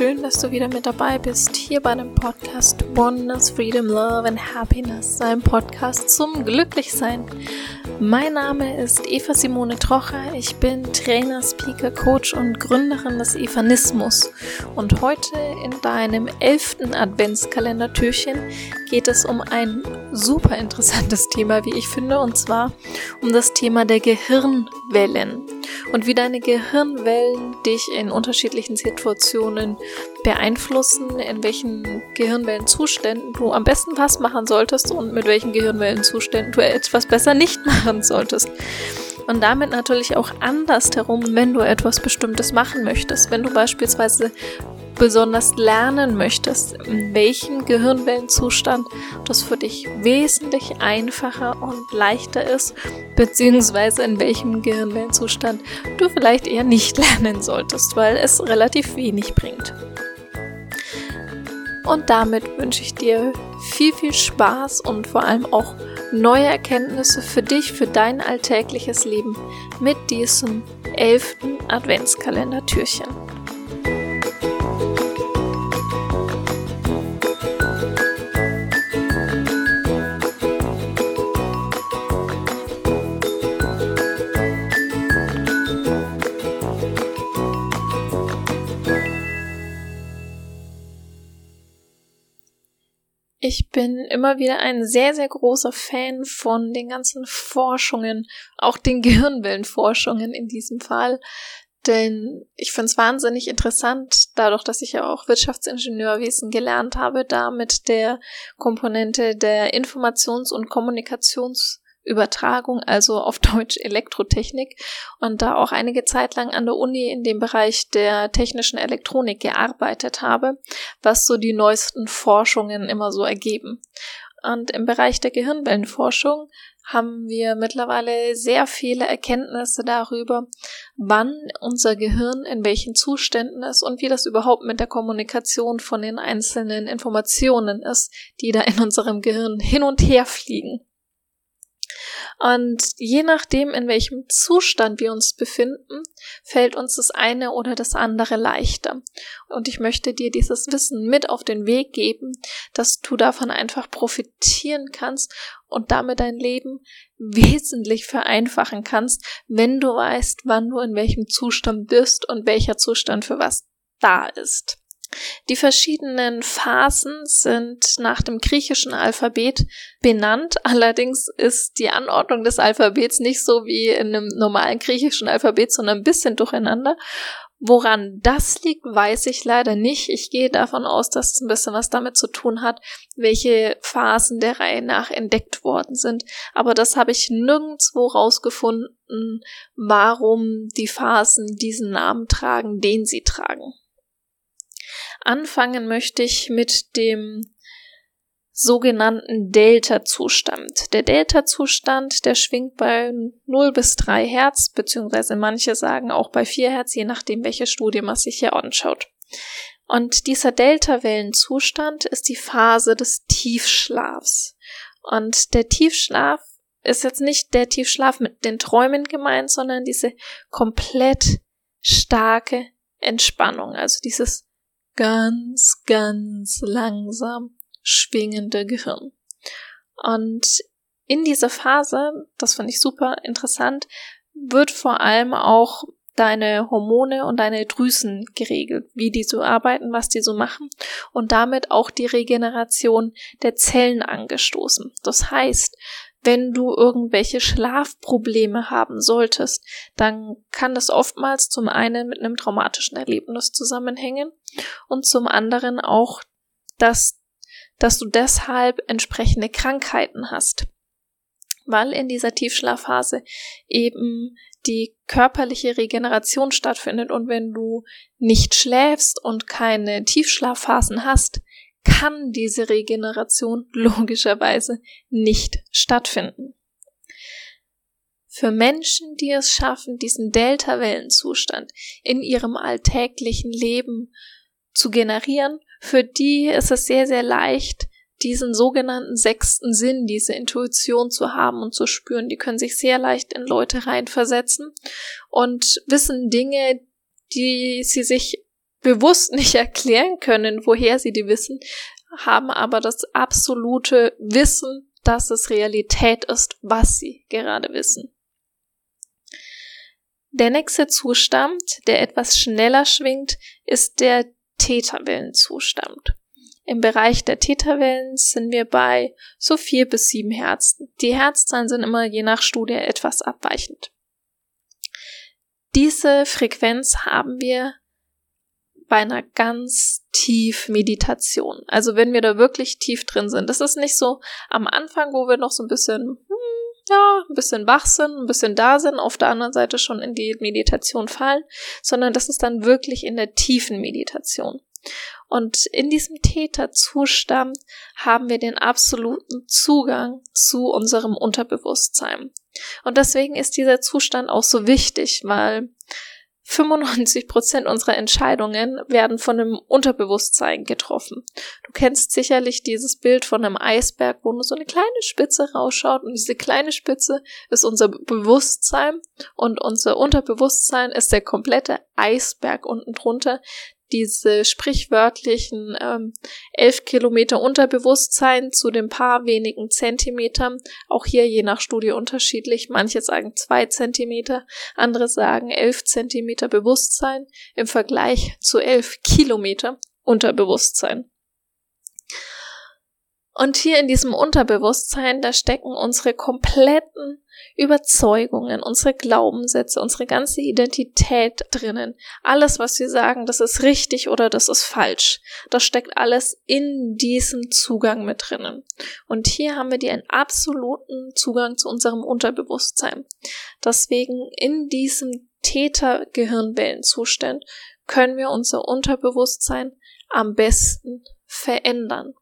Schön, dass du wieder mit dabei bist hier bei dem Podcast Oneness, Freedom, Love and Happiness, einem Podcast zum Glücklichsein. Mein Name ist Eva Simone Trocher, ich bin Trainer, Speaker, Coach und Gründerin des Evanismus. Und heute in deinem elften Adventskalender-Türchen geht es um ein super interessantes Thema, wie ich finde, und zwar um das Thema der Gehirnwellen und wie deine Gehirnwellen dich in unterschiedlichen Situationen beeinflussen, in welchen Gehirnwellenzuständen du am besten was machen solltest und mit welchen Gehirnwellenzuständen du etwas besser nicht machen solltest. Und damit natürlich auch andersherum, wenn du etwas Bestimmtes machen möchtest. Wenn du beispielsweise besonders lernen möchtest, in welchem Gehirnwellenzustand das für dich wesentlich einfacher und leichter ist, beziehungsweise in welchem Gehirnwellenzustand du vielleicht eher nicht lernen solltest, weil es relativ wenig bringt. Und damit wünsche ich dir viel, viel Spaß und vor allem auch neue Erkenntnisse für dich, für dein alltägliches Leben mit diesem elften Adventskalender-Türchen. Ich bin immer wieder ein sehr, sehr großer Fan von den ganzen Forschungen, auch den Gehirnwellenforschungen in diesem Fall. Denn ich finde es wahnsinnig interessant, dadurch, dass ich ja auch Wirtschaftsingenieurwesen gelernt habe, da mit der Komponente der Informations- und Kommunikations- Übertragung, also auf Deutsch Elektrotechnik und da auch einige Zeit lang an der Uni in dem Bereich der technischen Elektronik gearbeitet habe, was so die neuesten Forschungen immer so ergeben. Und im Bereich der Gehirnwellenforschung haben wir mittlerweile sehr viele Erkenntnisse darüber, wann unser Gehirn in welchen Zuständen ist und wie das überhaupt mit der Kommunikation von den einzelnen Informationen ist, die da in unserem Gehirn hin und her fliegen. Und je nachdem, in welchem Zustand wir uns befinden, fällt uns das eine oder das andere leichter. Und ich möchte dir dieses Wissen mit auf den Weg geben, dass du davon einfach profitieren kannst und damit dein Leben wesentlich vereinfachen kannst, wenn du weißt, wann du in welchem Zustand bist und welcher Zustand für was da ist. Die verschiedenen Phasen sind nach dem griechischen Alphabet benannt. Allerdings ist die Anordnung des Alphabets nicht so wie in einem normalen griechischen Alphabet, sondern ein bisschen durcheinander. Woran das liegt, weiß ich leider nicht. Ich gehe davon aus, dass es ein bisschen was damit zu tun hat, welche Phasen der Reihe nach entdeckt worden sind. Aber das habe ich nirgendwo rausgefunden, warum die Phasen diesen Namen tragen, den sie tragen. Anfangen möchte ich mit dem sogenannten Delta-Zustand. Der Delta-Zustand, der schwingt bei 0 bis 3 Hertz, beziehungsweise manche sagen auch bei 4 Hertz, je nachdem, welche Studie man sich hier anschaut. Und dieser Delta-Wellenzustand ist die Phase des Tiefschlafs. Und der Tiefschlaf ist jetzt nicht der Tiefschlaf mit den Träumen gemeint, sondern diese komplett starke Entspannung, also dieses ganz, ganz langsam schwingende Gehirn. Und in dieser Phase, das fand ich super interessant, wird vor allem auch deine Hormone und deine Drüsen geregelt, wie die so arbeiten, was die so machen und damit auch die Regeneration der Zellen angestoßen. Das heißt, wenn du irgendwelche Schlafprobleme haben solltest, dann kann das oftmals zum einen mit einem traumatischen Erlebnis zusammenhängen und zum anderen auch, dass, dass du deshalb entsprechende Krankheiten hast. Weil in dieser Tiefschlafphase eben die körperliche Regeneration stattfindet und wenn du nicht schläfst und keine Tiefschlafphasen hast, kann diese Regeneration logischerweise nicht stattfinden. Für Menschen, die es schaffen, diesen Delta-Wellenzustand in ihrem alltäglichen Leben zu generieren, für die ist es sehr, sehr leicht, diesen sogenannten sechsten Sinn, diese Intuition zu haben und zu spüren. Die können sich sehr leicht in Leute reinversetzen und wissen Dinge, die sie sich bewusst nicht erklären können, woher sie die wissen, haben aber das absolute Wissen, dass es Realität ist, was sie gerade wissen. Der nächste Zustand, der etwas schneller schwingt, ist der Täterwellenzustand. Im Bereich der Täterwellen sind wir bei so vier bis sieben Herzen. Die Herzzahlen sind immer je nach Studie etwas abweichend. Diese Frequenz haben wir bei einer ganz tief Meditation. Also wenn wir da wirklich tief drin sind. Das ist nicht so am Anfang, wo wir noch so ein bisschen, hm, ja, ein bisschen wach sind, ein bisschen da sind, auf der anderen Seite schon in die Meditation fallen, sondern das ist dann wirklich in der tiefen Meditation. Und in diesem Täterzustand haben wir den absoluten Zugang zu unserem Unterbewusstsein. Und deswegen ist dieser Zustand auch so wichtig, weil 95 Prozent unserer Entscheidungen werden von einem Unterbewusstsein getroffen. Du kennst sicherlich dieses Bild von einem Eisberg, wo nur so eine kleine Spitze rausschaut und diese kleine Spitze ist unser Bewusstsein und unser Unterbewusstsein ist der komplette Eisberg unten drunter, diese sprichwörtlichen ähm, elf Kilometer Unterbewusstsein zu den paar wenigen Zentimetern. Auch hier je nach Studie unterschiedlich. Manche sagen zwei Zentimeter, andere sagen elf Zentimeter Bewusstsein im Vergleich zu elf Kilometer Unterbewusstsein. Und hier in diesem Unterbewusstsein, da stecken unsere kompletten Überzeugungen, unsere Glaubenssätze, unsere ganze Identität drinnen. Alles, was wir sagen, das ist richtig oder das ist falsch. Das steckt alles in diesem Zugang mit drinnen. Und hier haben wir die einen absoluten Zugang zu unserem Unterbewusstsein. Deswegen in diesem Täter-Gehirnwellenzustand können wir unser Unterbewusstsein am besten verändern.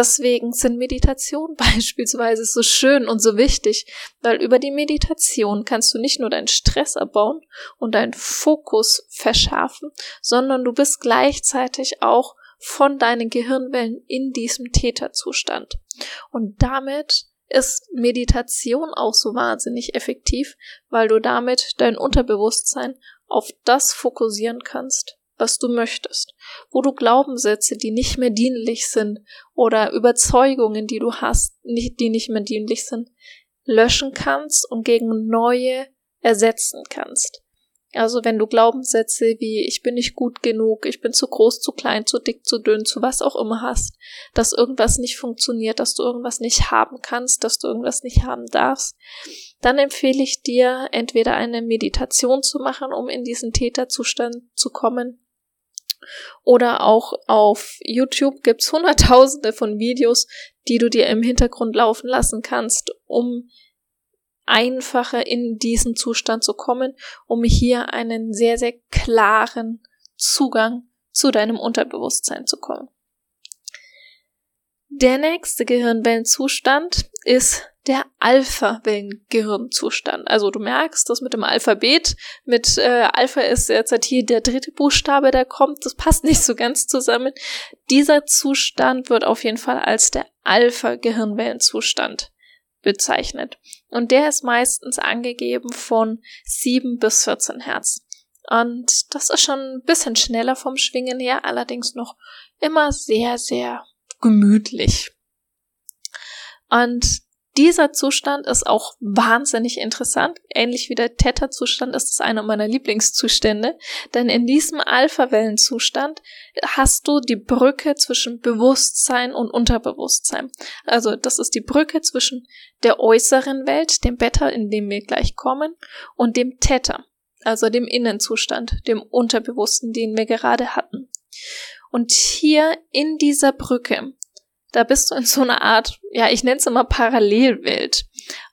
Deswegen sind Meditationen beispielsweise so schön und so wichtig, weil über die Meditation kannst du nicht nur deinen Stress abbauen und deinen Fokus verschärfen, sondern du bist gleichzeitig auch von deinen Gehirnwellen in diesem Täterzustand. Und damit ist Meditation auch so wahnsinnig effektiv, weil du damit dein Unterbewusstsein auf das fokussieren kannst, was du möchtest, wo du Glaubenssätze, die nicht mehr dienlich sind oder Überzeugungen, die du hast, die nicht mehr dienlich sind, löschen kannst und gegen neue ersetzen kannst. Also wenn du Glaubenssätze wie ich bin nicht gut genug, ich bin zu groß, zu klein, zu dick, zu dünn, zu was auch immer hast, dass irgendwas nicht funktioniert, dass du irgendwas nicht haben kannst, dass du irgendwas nicht haben darfst, dann empfehle ich dir entweder eine Meditation zu machen, um in diesen Täterzustand zu kommen, oder auch auf YouTube gibt's hunderttausende von Videos, die du dir im Hintergrund laufen lassen kannst, um einfacher in diesen Zustand zu kommen, um hier einen sehr, sehr klaren Zugang zu deinem Unterbewusstsein zu kommen. Der nächste Gehirnwellenzustand ist der Alpha-Wellengehirnzustand. Also du merkst, dass mit dem Alphabet, mit äh, Alpha ist jetzt hier der dritte Buchstabe, der kommt, das passt nicht so ganz zusammen. Dieser Zustand wird auf jeden Fall als der Alpha-Gehirnwellenzustand bezeichnet. Und der ist meistens angegeben von 7 bis 14 Hertz. Und das ist schon ein bisschen schneller vom Schwingen her, allerdings noch immer sehr, sehr gemütlich. Und dieser Zustand ist auch wahnsinnig interessant. Ähnlich wie der Theta-Zustand ist es einer meiner Lieblingszustände. Denn in diesem Alpha-Wellenzustand hast du die Brücke zwischen Bewusstsein und Unterbewusstsein. Also das ist die Brücke zwischen der äußeren Welt, dem Beta, in dem wir gleich kommen, und dem Theta, also dem Innenzustand, dem Unterbewussten, den wir gerade hatten. Und hier in dieser Brücke da bist du in so einer Art, ja, ich nenne es immer Parallelwelt.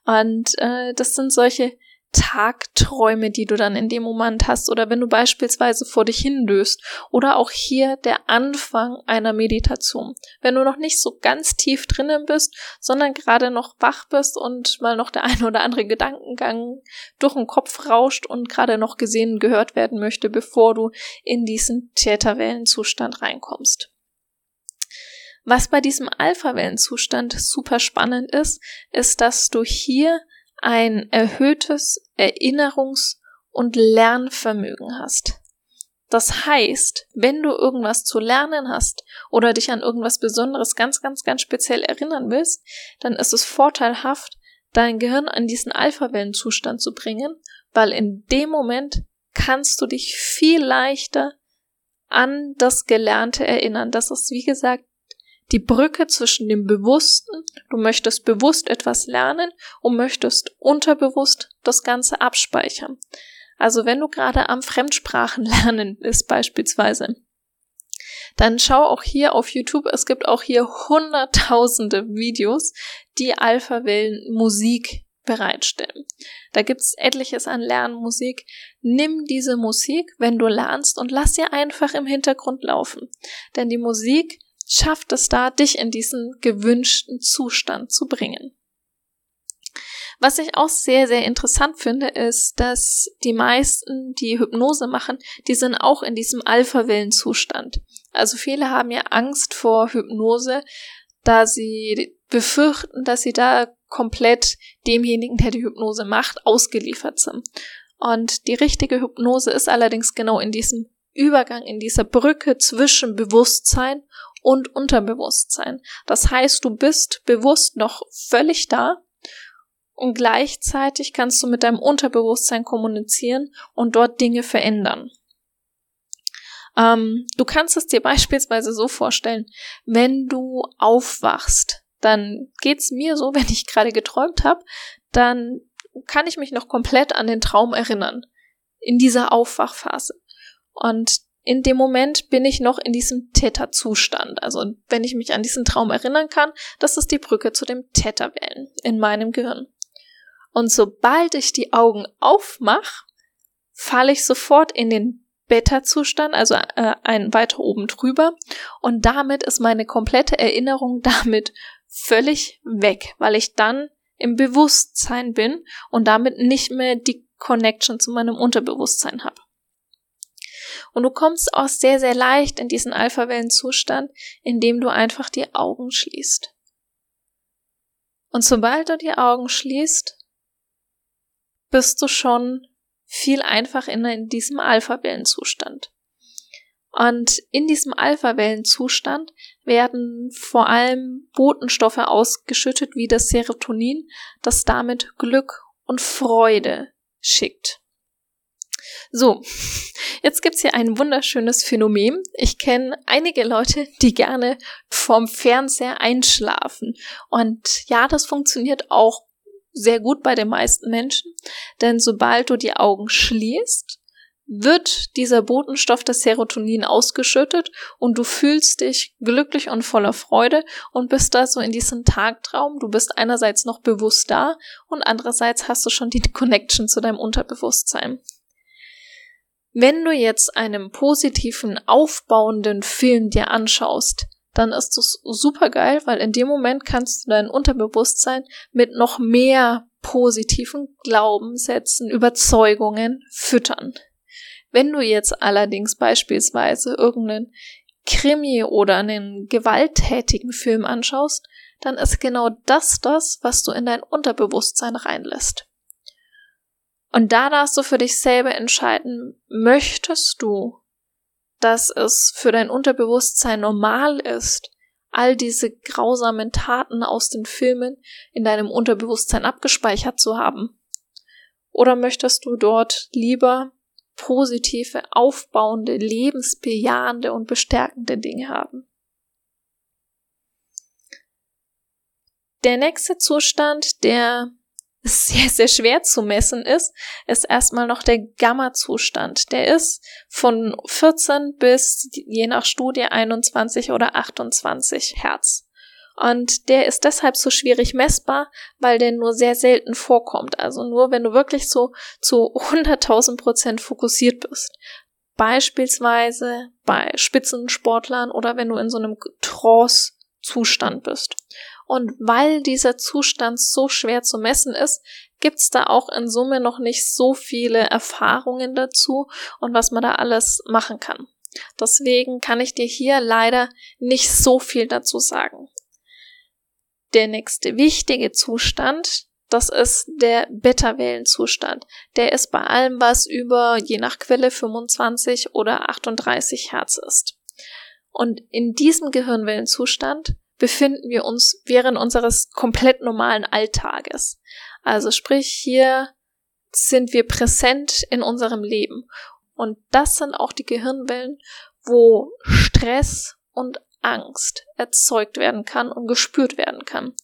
Und äh, das sind solche Tagträume, die du dann in dem Moment hast, oder wenn du beispielsweise vor dich hindöst, oder auch hier der Anfang einer Meditation. Wenn du noch nicht so ganz tief drinnen bist, sondern gerade noch wach bist und mal noch der ein oder andere Gedankengang durch den Kopf rauscht und gerade noch gesehen gehört werden möchte, bevor du in diesen Täterwellenzustand reinkommst. Was bei diesem Alpha-Wellenzustand super spannend ist, ist, dass du hier ein erhöhtes Erinnerungs- und Lernvermögen hast. Das heißt, wenn du irgendwas zu lernen hast oder dich an irgendwas Besonderes ganz, ganz, ganz speziell erinnern willst, dann ist es vorteilhaft, dein Gehirn an diesen Alpha-Wellenzustand zu bringen, weil in dem Moment kannst du dich viel leichter an das Gelernte erinnern. Das ist, wie gesagt, die Brücke zwischen dem Bewussten, du möchtest bewusst etwas lernen und möchtest unterbewusst das Ganze abspeichern. Also wenn du gerade am Fremdsprachenlernen bist beispielsweise, dann schau auch hier auf YouTube. Es gibt auch hier hunderttausende Videos, die Alpha-Wellen Musik bereitstellen. Da gibt's etliches an Lernmusik. Nimm diese Musik, wenn du lernst, und lass sie einfach im Hintergrund laufen. Denn die Musik schafft es da, dich in diesen gewünschten Zustand zu bringen. Was ich auch sehr, sehr interessant finde, ist, dass die meisten, die Hypnose machen, die sind auch in diesem Alpha-Wellenzustand. Also viele haben ja Angst vor Hypnose, da sie befürchten, dass sie da komplett demjenigen, der die Hypnose macht, ausgeliefert sind. Und die richtige Hypnose ist allerdings genau in diesem Übergang, in dieser Brücke zwischen Bewusstsein und Unterbewusstsein. Das heißt, du bist bewusst noch völlig da, und gleichzeitig kannst du mit deinem Unterbewusstsein kommunizieren und dort Dinge verändern. Ähm, du kannst es dir beispielsweise so vorstellen, wenn du aufwachst, dann geht's mir so, wenn ich gerade geträumt habe, dann kann ich mich noch komplett an den Traum erinnern. In dieser Aufwachphase. Und in dem Moment bin ich noch in diesem Theta-Zustand. Also wenn ich mich an diesen Traum erinnern kann, das ist die Brücke zu dem Theta-Wellen in meinem Gehirn. Und sobald ich die Augen aufmache, falle ich sofort in den Beta-Zustand, also äh, ein weiter oben drüber. Und damit ist meine komplette Erinnerung damit völlig weg, weil ich dann im Bewusstsein bin und damit nicht mehr die Connection zu meinem Unterbewusstsein habe. Und du kommst auch sehr, sehr leicht in diesen Alpha-Wellen-Zustand, indem du einfach die Augen schließt. Und sobald du die Augen schließt, bist du schon viel einfach in, in diesem Alpha-Wellenzustand. Und in diesem Alpha-Wellenzustand werden vor allem Botenstoffe ausgeschüttet wie das Serotonin, das damit Glück und Freude schickt. So, jetzt gibt's hier ein wunderschönes Phänomen. Ich kenne einige Leute, die gerne vorm Fernseher einschlafen. Und ja, das funktioniert auch sehr gut bei den meisten Menschen, denn sobald du die Augen schließt, wird dieser Botenstoff des Serotonin ausgeschüttet und du fühlst dich glücklich und voller Freude und bist da so in diesem Tagtraum. Du bist einerseits noch bewusst da und andererseits hast du schon die Connection zu deinem Unterbewusstsein. Wenn du jetzt einen positiven, aufbauenden Film dir anschaust, dann ist das super geil, weil in dem Moment kannst du dein Unterbewusstsein mit noch mehr positiven Glaubenssätzen, Überzeugungen füttern. Wenn du jetzt allerdings beispielsweise irgendeinen Krimi oder einen gewalttätigen Film anschaust, dann ist genau das das, was du in dein Unterbewusstsein reinlässt. Und da darfst du für dich selber entscheiden, möchtest du dass es für dein Unterbewusstsein normal ist, all diese grausamen Taten aus den Filmen in deinem Unterbewusstsein abgespeichert zu haben? Oder möchtest du dort lieber positive, aufbauende, lebensbejahende und bestärkende Dinge haben? Der nächste Zustand, der sehr, sehr schwer zu messen ist, ist erstmal noch der Gamma-Zustand. Der ist von 14 bis je nach Studie 21 oder 28 Hertz. Und der ist deshalb so schwierig messbar, weil der nur sehr selten vorkommt. Also nur wenn du wirklich so zu 100.000 Prozent fokussiert bist. Beispielsweise bei Spitzensportlern oder wenn du in so einem Trance-Zustand bist. Und weil dieser Zustand so schwer zu messen ist, gibt's da auch in Summe noch nicht so viele Erfahrungen dazu und was man da alles machen kann. Deswegen kann ich dir hier leider nicht so viel dazu sagen. Der nächste wichtige Zustand, Das ist der Beta-Wellenzustand. Der ist bei allem, was über je nach Quelle 25 oder 38 Hertz ist. Und in diesem Gehirnwellenzustand befinden wir uns während unseres komplett normalen Alltages. Also sprich, hier sind wir präsent in unserem Leben. Und das sind auch die Gehirnwellen, wo Stress und Angst erzeugt werden kann und gespürt werden kann.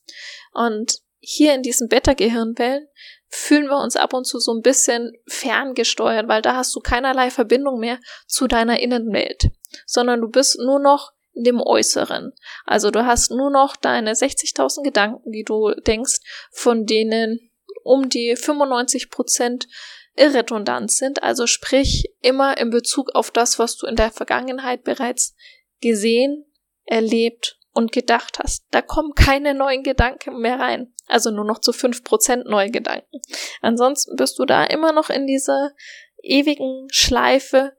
Und hier in diesen Beta-Gehirnwellen fühlen wir uns ab und zu so ein bisschen ferngesteuert, weil da hast du keinerlei Verbindung mehr zu deiner Innenwelt, sondern du bist nur noch dem Äußeren. Also du hast nur noch deine 60.000 Gedanken, die du denkst, von denen um die 95 Prozent irredundant sind, also sprich immer in Bezug auf das, was du in der Vergangenheit bereits gesehen, erlebt und gedacht hast. Da kommen keine neuen Gedanken mehr rein. Also nur noch zu fünf Prozent neue Gedanken. Ansonsten bist du da immer noch in dieser ewigen Schleife.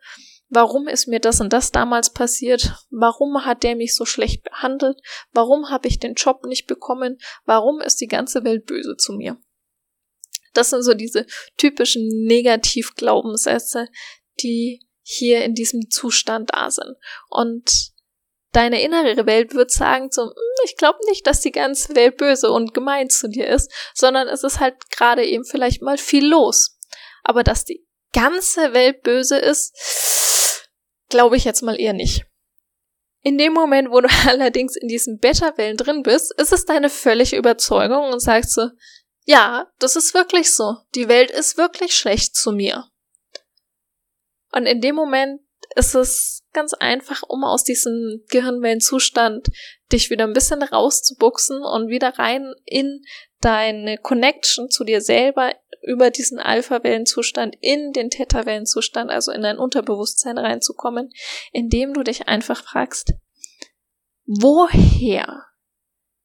Warum ist mir das und das damals passiert? Warum hat der mich so schlecht behandelt? Warum habe ich den Job nicht bekommen? Warum ist die ganze Welt böse zu mir? Das sind so diese typischen Negativglaubenssätze, die hier in diesem Zustand da sind. Und deine innere Welt wird sagen so, hm, ich glaube nicht, dass die ganze Welt böse und gemein zu dir ist, sondern es ist halt gerade eben vielleicht mal viel los. Aber dass die ganze Welt böse ist, glaube ich jetzt mal eher nicht. In dem Moment, wo du allerdings in diesen Beta-Wellen drin bist, ist es deine völlige Überzeugung und sagst so, ja, das ist wirklich so. Die Welt ist wirklich schlecht zu mir. Und in dem Moment ist es ganz einfach, um aus diesem Gehirnwellenzustand dich wieder ein bisschen rauszubuchsen und wieder rein in deine Connection zu dir selber über diesen Alpha-Wellenzustand in den Theta-Wellenzustand, also in dein Unterbewusstsein reinzukommen, indem du dich einfach fragst, woher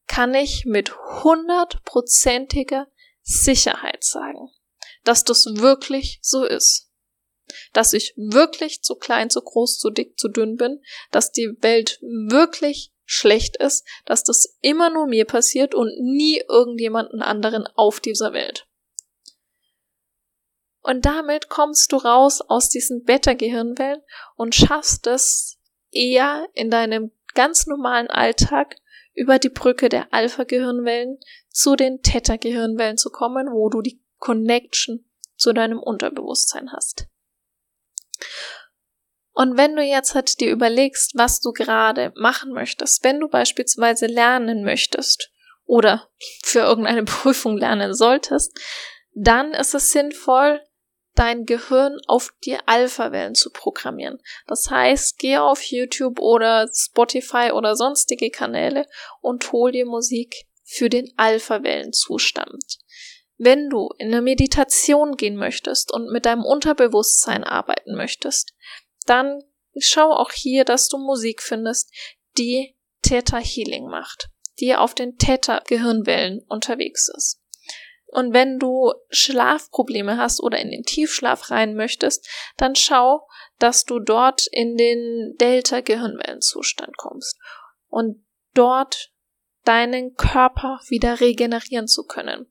kann ich mit hundertprozentiger Sicherheit sagen, dass das wirklich so ist? dass ich wirklich zu klein, zu groß, zu dick, zu dünn bin, dass die Welt wirklich schlecht ist, dass das immer nur mir passiert und nie irgendjemanden anderen auf dieser Welt. Und damit kommst du raus aus diesen Beta-Gehirnwellen und schaffst es eher in deinem ganz normalen Alltag über die Brücke der Alpha-Gehirnwellen zu den Theta-Gehirnwellen zu kommen, wo du die Connection zu deinem Unterbewusstsein hast. Und wenn du jetzt halt dir überlegst, was du gerade machen möchtest, wenn du beispielsweise lernen möchtest oder für irgendeine Prüfung lernen solltest, dann ist es sinnvoll, dein Gehirn auf die Alpha-Wellen zu programmieren. Das heißt, geh auf YouTube oder Spotify oder sonstige Kanäle und hol dir Musik für den Alpha-Wellenzustand. Wenn du in eine Meditation gehen möchtest und mit deinem Unterbewusstsein arbeiten möchtest, dann schau auch hier, dass du Musik findest, die Theta Healing macht, die auf den Theta Gehirnwellen unterwegs ist. Und wenn du Schlafprobleme hast oder in den Tiefschlaf rein möchtest, dann schau, dass du dort in den Delta Gehirnwellenzustand kommst und dort deinen Körper wieder regenerieren zu können.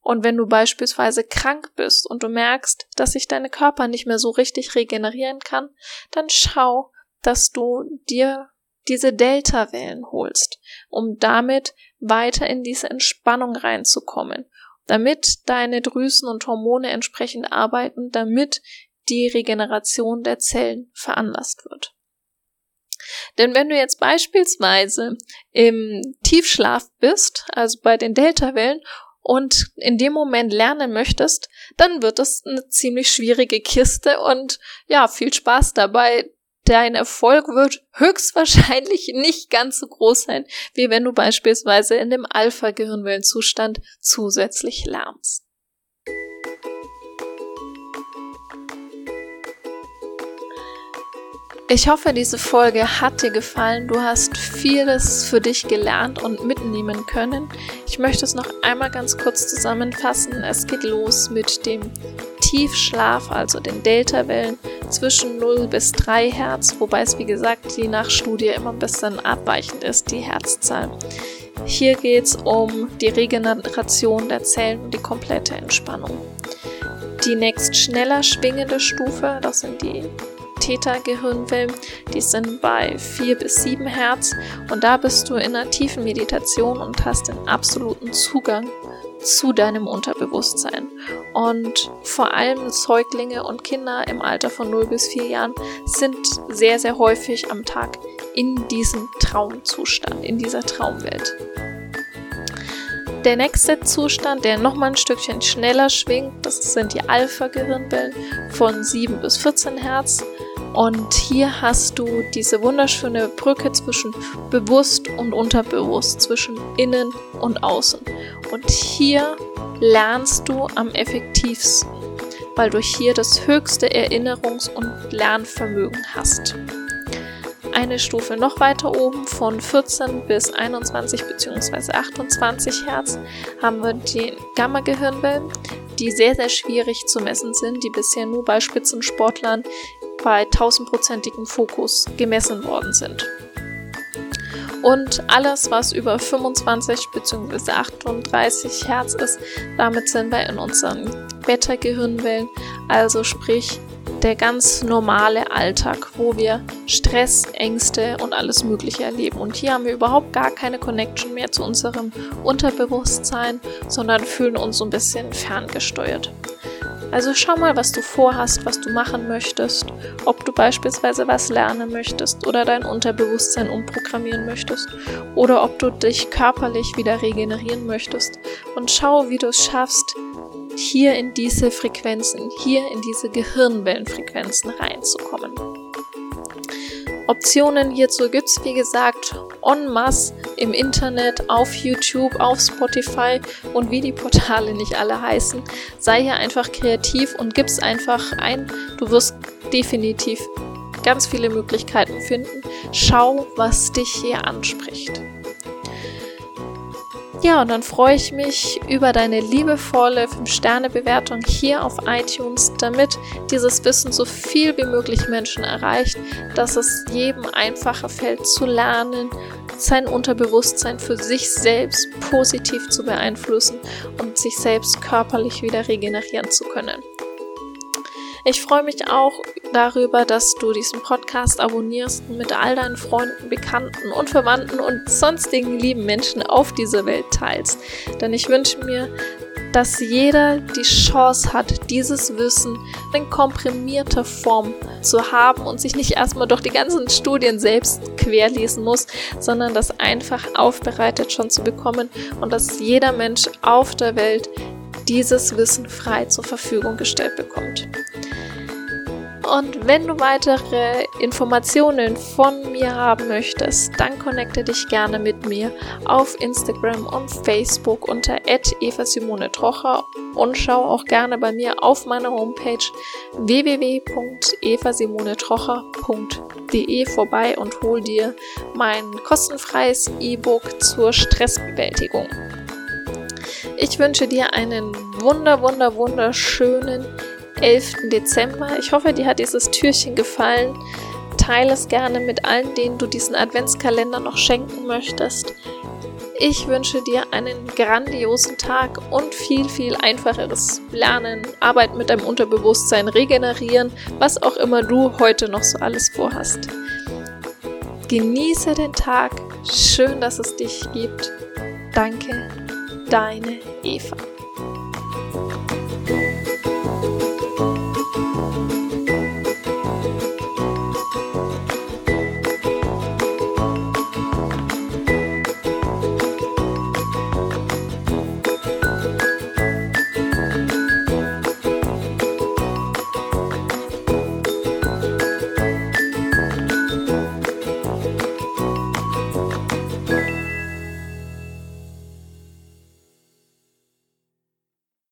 Und wenn du beispielsweise krank bist und du merkst, dass sich deine Körper nicht mehr so richtig regenerieren kann, dann schau, dass du dir diese Delta-Wellen holst, um damit weiter in diese Entspannung reinzukommen, damit deine Drüsen und Hormone entsprechend arbeiten, damit die Regeneration der Zellen veranlasst wird. Denn wenn du jetzt beispielsweise im Tiefschlaf bist, also bei den Delta-Wellen, und in dem Moment lernen möchtest, dann wird es eine ziemlich schwierige Kiste und ja, viel Spaß dabei. Dein Erfolg wird höchstwahrscheinlich nicht ganz so groß sein, wie wenn du beispielsweise in dem Alpha-Gehirnwellenzustand zusätzlich lernst. Ich hoffe, diese Folge hat dir gefallen. Du hast vieles für dich gelernt und mitnehmen können. Ich möchte es noch einmal ganz kurz zusammenfassen. Es geht los mit dem Tiefschlaf, also den Delta-Wellen zwischen 0 bis 3 Hertz, wobei es wie gesagt je nach Studie immer ein bisschen abweichend ist, die Herzzahl. Hier geht es um die Regeneration der Zellen und die komplette Entspannung. Die nächst schneller schwingende Stufe, das sind die Theta-Gehirnwellen, die sind bei 4 bis 7 Hertz und da bist du in einer tiefen Meditation und hast den absoluten Zugang zu deinem Unterbewusstsein. Und vor allem Säuglinge und Kinder im Alter von 0 bis 4 Jahren sind sehr, sehr häufig am Tag in diesem Traumzustand, in dieser Traumwelt. Der nächste Zustand, der nochmal ein Stückchen schneller schwingt, das sind die Alpha-Gehirnwellen von 7 bis 14 Hertz. Und hier hast du diese wunderschöne Brücke zwischen bewusst und unterbewusst, zwischen innen und außen. Und hier lernst du am effektivsten, weil du hier das höchste Erinnerungs- und Lernvermögen hast eine Stufe noch weiter oben von 14 bis 21 bzw. 28 Hertz haben wir die Gamma-Gehirnwellen, die sehr, sehr schwierig zu messen sind, die bisher nur bei Spitzensportlern bei 1000-prozentigem Fokus gemessen worden sind. Und alles, was über 25 bzw. 38 Hertz ist, damit sind wir in unseren Beta-Gehirnwellen, also sprich der ganz normale Alltag, wo wir Stress, Ängste und alles Mögliche erleben. Und hier haben wir überhaupt gar keine Connection mehr zu unserem Unterbewusstsein, sondern fühlen uns so ein bisschen ferngesteuert. Also schau mal, was du vorhast, was du machen möchtest, ob du beispielsweise was lernen möchtest oder dein Unterbewusstsein umprogrammieren möchtest. Oder ob du dich körperlich wieder regenerieren möchtest. Und schau, wie du es schaffst, hier in diese Frequenzen, hier in diese Gehirnwellenfrequenzen reinzukommen. Optionen hierzu gibt es, wie gesagt, en masse im Internet, auf YouTube, auf Spotify und wie die Portale nicht alle heißen. Sei hier einfach kreativ und gib's einfach ein. Du wirst definitiv ganz viele Möglichkeiten finden. Schau, was dich hier anspricht. Ja, und dann freue ich mich über deine liebevolle 5-Sterne-Bewertung hier auf iTunes, damit dieses Wissen so viel wie möglich Menschen erreicht, dass es jedem einfacher fällt zu lernen, sein Unterbewusstsein für sich selbst positiv zu beeinflussen und sich selbst körperlich wieder regenerieren zu können. Ich freue mich auch darüber, dass du diesen Podcast abonnierst und mit all deinen Freunden, Bekannten und Verwandten und sonstigen lieben Menschen auf dieser Welt teilst. Denn ich wünsche mir, dass jeder die Chance hat, dieses Wissen in komprimierter Form zu haben und sich nicht erstmal durch die ganzen Studien selbst querlesen muss, sondern das einfach aufbereitet schon zu bekommen und dass jeder Mensch auf der Welt dieses Wissen frei zur Verfügung gestellt bekommt. Und wenn du weitere Informationen von mir haben möchtest, dann connecte dich gerne mit mir auf Instagram und Facebook unter Eva Simone Trocher und schau auch gerne bei mir auf meiner Homepage www.evasimonetrocher.de vorbei und hol dir mein kostenfreies E-Book zur Stressbewältigung. Ich wünsche dir einen wunder, wunder, wunderschönen 11. Dezember. Ich hoffe, dir hat dieses Türchen gefallen. Teile es gerne mit allen, denen du diesen Adventskalender noch schenken möchtest. Ich wünsche dir einen grandiosen Tag und viel, viel einfacheres Lernen, Arbeit mit deinem Unterbewusstsein, Regenerieren, was auch immer du heute noch so alles vorhast. Genieße den Tag. Schön, dass es dich gibt. Danke, deine Eva.